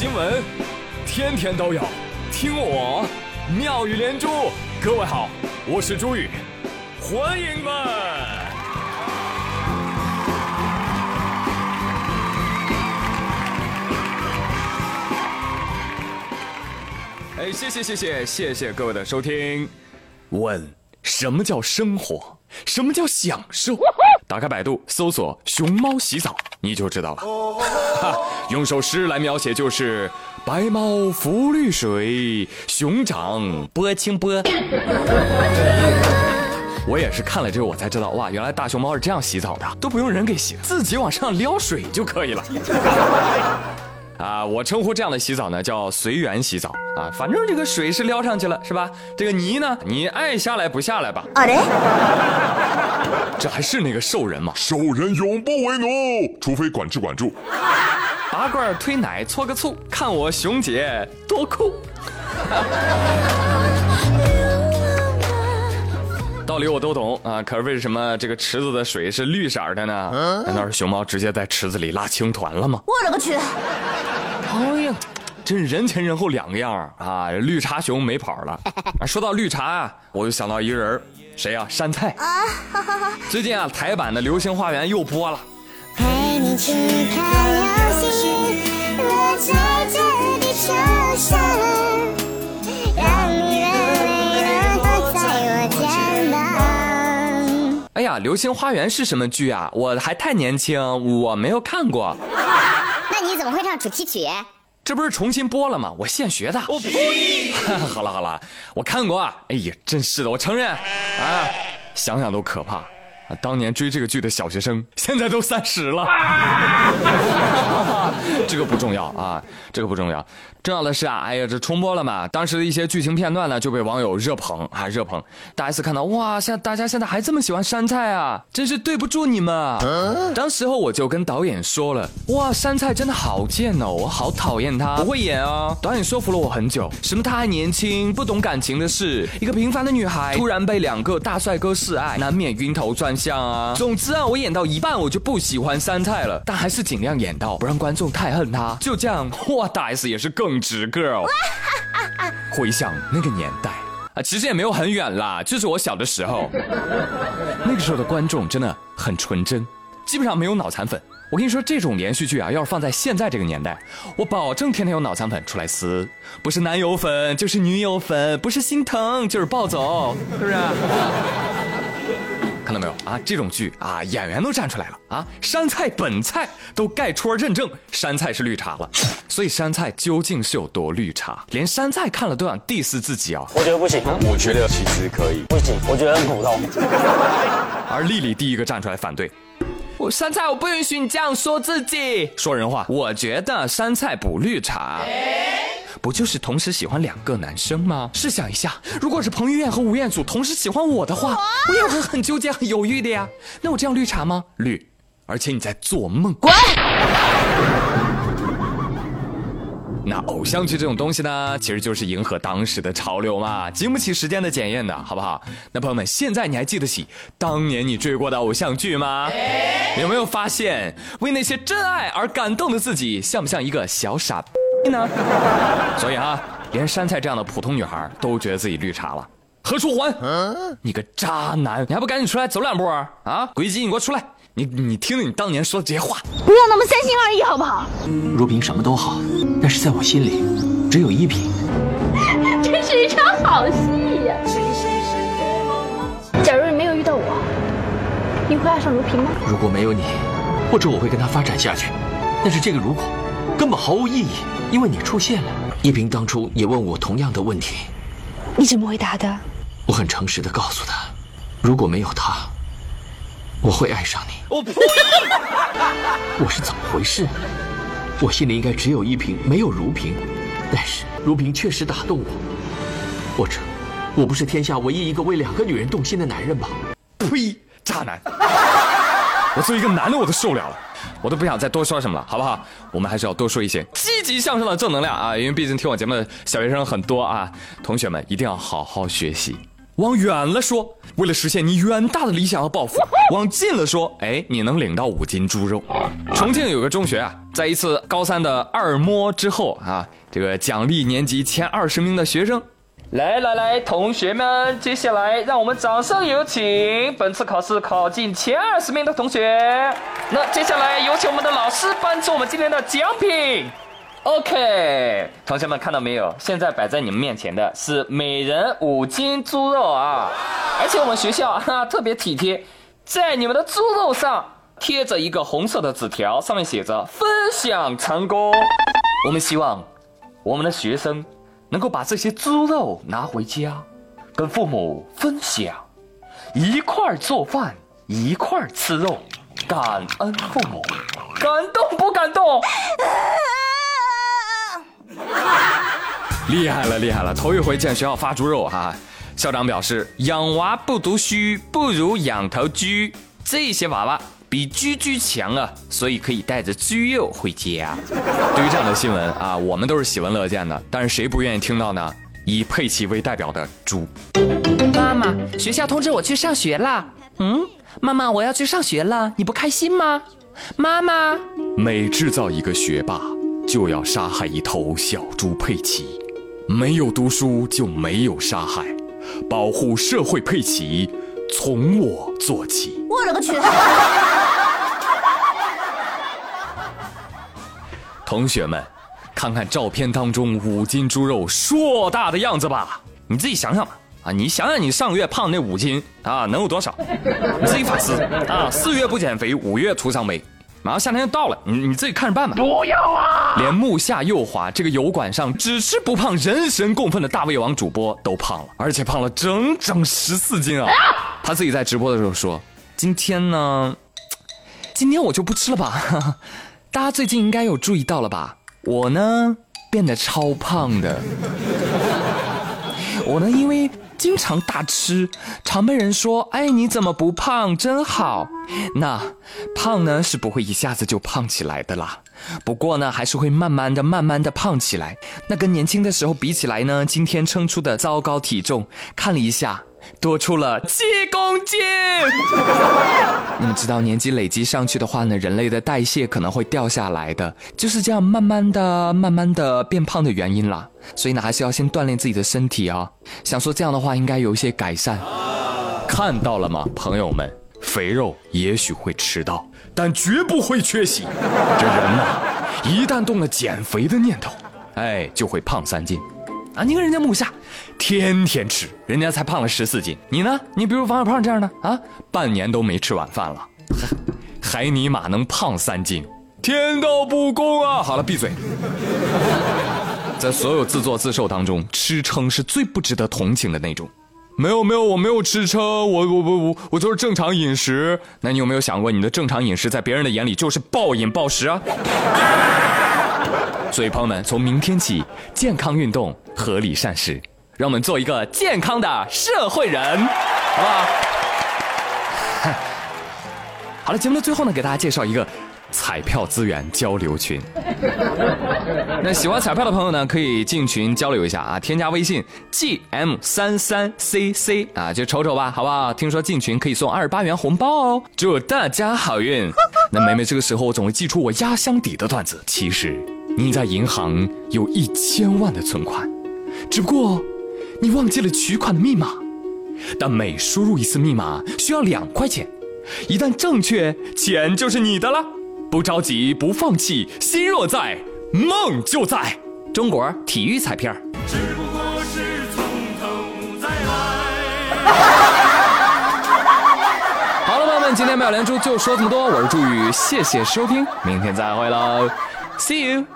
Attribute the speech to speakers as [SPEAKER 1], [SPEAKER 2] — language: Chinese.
[SPEAKER 1] 新闻，天天都有，听我妙语连珠。各位好，我是朱宇，欢迎们。哎，谢谢谢谢谢谢各位的收听。问：什么叫生活？什么叫享受？打开百度，搜索“熊猫洗澡”，你就知道了。哈，用首诗来描写就是：“白猫浮绿水，熊掌拨清波。”我也是看了之后，我才知道，哇，原来大熊猫是这样洗澡的，都不用人给洗，自己往上撩水就可以了。啊，我称呼这样的洗澡呢叫随缘洗澡啊，反正这个水是撩上去了，是吧？这个泥呢，你爱下来不下来吧？啊嘞，这还是那个兽人吗？
[SPEAKER 2] 兽人永不为奴，除非管制管住。
[SPEAKER 1] 拔罐推奶搓个醋，看我熊姐多酷。理我都懂啊，可是为什么这个池子的水是绿色的呢？难道是熊猫直接在池子里拉青团了吗？
[SPEAKER 3] 我勒个去！
[SPEAKER 1] 哎呀，真是人前人后两个样啊！绿茶熊没跑了。说到绿茶啊，我就想到一个人，谁呀？山菜啊！最近啊，台版的《流星花园》又播了。陪你去看流星落在这地球上，让呀，《流星花园》是什么剧啊？我还太年轻，我没有看过。
[SPEAKER 3] 那你怎么会唱主题曲？
[SPEAKER 1] 这不是重新播了吗？我现学的。我呸！好了好了，我看过。哎呀，真是的，我承认。啊，想想都可怕。当年追这个剧的小学生，现在都三十了。这个不重要啊，这个不重要。重要的是啊，哎呀，这重播了嘛，当时的一些剧情片段呢，就被网友热捧啊，热捧。大 S 看到哇，现大家现在还这么喜欢山菜啊，真是对不住你们。当时候我就跟导演说了，哇，山菜真的好贱哦，我好讨厌他，不会演啊。导演说服了我很久，什么他还年轻，不懂感情的事，一个平凡的女孩突然被两个大帅哥示爱，难免晕头转向啊。总之啊，我演到一半我就不喜欢山菜了，但还是尽量演到不让观众太恨他。就这样，哇，大 S 也是更。直 girl，回想那个年代啊，其实也没有很远啦，就是我小的时候，那个时候的观众真的很纯真，基本上没有脑残粉。我跟你说，这种连续剧啊，要是放在现在这个年代，我保证天天有脑残粉出来撕，不是男友粉就是女友粉，不是心疼就是暴走，是不是？看到没有啊？这种剧啊，演员都站出来了啊！山菜本菜都盖戳认证，山菜是绿茶了。所以山菜究竟是有多绿茶？连山菜看了都想 diss 自己啊！
[SPEAKER 4] 我觉得不行，
[SPEAKER 2] 我觉得其实可以，
[SPEAKER 4] 不行，我觉得很普通。
[SPEAKER 1] 而丽丽第一个站出来反对，我山菜我不允许你这样说自己，说人话。我觉得山菜不绿茶。不就是同时喜欢两个男生吗？试想一下，如果是彭于晏和吴彦祖同时喜欢我的话，我也会很纠结、很犹豫的呀。那我这样绿茶吗？绿，而且你在做梦。滚！那偶像剧这种东西呢，其实就是迎合当时的潮流嘛，经不起时间的检验的，好不好？那朋友们，现在你还记得起当年你追过的偶像剧吗？有没有发现，为那些真爱而感动的自己，像不像一个小傻？呢？所以啊，连山菜这样的普通女孩都觉得自己绿茶了。何书桓，你个渣男，你还不赶紧出来走两步啊？鬼姬，你给我出来！你你听听你当年说的这些话，
[SPEAKER 3] 不要那么三心二意好不好？
[SPEAKER 5] 如萍什么都好，但是在我心里只有依萍。
[SPEAKER 3] 真是一场好戏呀！假如你没有遇到我，你会爱上如萍吗？
[SPEAKER 5] 如果没有你，或者我会跟他发展下去。但是这个如果根本毫无意义。因为你出现了，依萍当初也问我同样的问题，
[SPEAKER 3] 你怎么回答的？
[SPEAKER 5] 我很诚实的告诉他，如果没有他，我会爱上你。我呸！我是怎么回事？我心里应该只有依萍，没有如萍，但是如萍确实打动我。或者，我不是天下唯一一个为两个女人动心的男人吧？
[SPEAKER 1] 呸！渣男！我作为一个男的，我都受不了了。我都不想再多说什么了，好不好？我们还是要多说一些积极向上的正能量啊！因为毕竟听我节目的小学生很多啊，同学们一定要好好学习。往远了说，为了实现你远大的理想和抱负；往近了说，哎，你能领到五斤猪肉。重庆有个中学啊，在一次高三的二摸之后啊，这个奖励年级前二十名的学生。来来来，同学们，接下来让我们掌声有请本次考试考进前二十名的同学。那接下来有请我们的老师颁出我们今天的奖品。OK，同学们看到没有？现在摆在你们面前的是每人五斤猪肉啊！而且我们学校哈特别体贴，在你们的猪肉上贴着一个红色的纸条，上面写着“分享成功”。我们希望我们的学生。能够把这些猪肉拿回家，跟父母分享，一块儿做饭，一块儿吃肉，感恩父母，感动不感动？厉害了，厉害了！头一回见学校发猪肉哈。校长表示，养娃不读书，不如养头猪。这些娃娃。比居居强啊，所以可以带着猪肉回家。对于这样的新闻啊，我们都是喜闻乐见的。但是谁不愿意听到呢？以佩奇为代表的猪。
[SPEAKER 4] 妈妈，学校通知我去上学了。嗯，妈妈，我要去上学了，你不开心吗？妈妈，
[SPEAKER 1] 每制造一个学霸，就要杀害一头小猪佩奇。没有读书就没有杀害，保护社会佩奇，从我做起。
[SPEAKER 3] 我勒个去！
[SPEAKER 1] 同学们，看看照片当中五斤猪肉硕大的样子吧，你自己想想吧。啊，你想想你上个月胖那五斤啊，能有多少？你自己反思啊。四月不减肥，五月徒伤悲。马上夏天就到了，你你自己看着办吧。
[SPEAKER 5] 不要啊！
[SPEAKER 1] 连木下右滑这个油管上只吃不胖、人神共愤的大胃王主播都胖了，而且胖了整整十四斤啊！他自己在直播的时候说：“今天呢，今天我就不吃了吧。”大家最近应该有注意到了吧？我呢变得超胖的。我呢因为经常大吃，常被人说：“哎，你怎么不胖？真好。”那胖呢是不会一下子就胖起来的啦。不过呢还是会慢慢的、慢慢的胖起来。那跟年轻的时候比起来呢，今天称出的糟糕体重，看了一下。多出了七公斤。你们知道，年纪累积上去的话呢，人类的代谢可能会掉下来的，就是这样慢慢的、慢慢的变胖的原因啦。所以呢，还是要先锻炼自己的身体啊。想说这样的话，应该有一些改善。看到了吗，朋友们？肥肉也许会吃到，但绝不会缺席。这人呐，一旦动了减肥的念头，哎，就会胖三斤。啊，你看人家木下，天天吃，人家才胖了十四斤。你呢？你比如王小胖这样的啊，半年都没吃晚饭了，还尼玛能胖三斤，天道不公啊！好了，闭嘴。在所有自作自受当中，吃撑是最不值得同情的那种。没有没有，我没有吃撑，我我我我我就是正常饮食。那你有没有想过，你的正常饮食在别人的眼里就是暴饮暴食啊？所以，朋友们，从明天起，健康运动，合理膳食，让我们做一个健康的社会人，好不好？好了，节目的最后呢，给大家介绍一个彩票资源交流群。那喜欢彩票的朋友呢，可以进群交流一下啊，添加微信 gm 三三 cc 啊，就瞅瞅吧，好不好？听说进群可以送二十八元红包哦，祝大家好运。那每每这个时候，我总会寄出我压箱底的段子，其实。你在银行有一千万的存款，只不过你忘记了取款的密码，但每输入一次密码需要两块钱，一旦正确，钱就是你的了。不着急，不放弃，心若在，梦就在。中国体育彩票。只不过是从头再来。好了，朋友们，今天妙连珠就说这么多，我是朱宇，谢谢收听，明天再会喽，See you。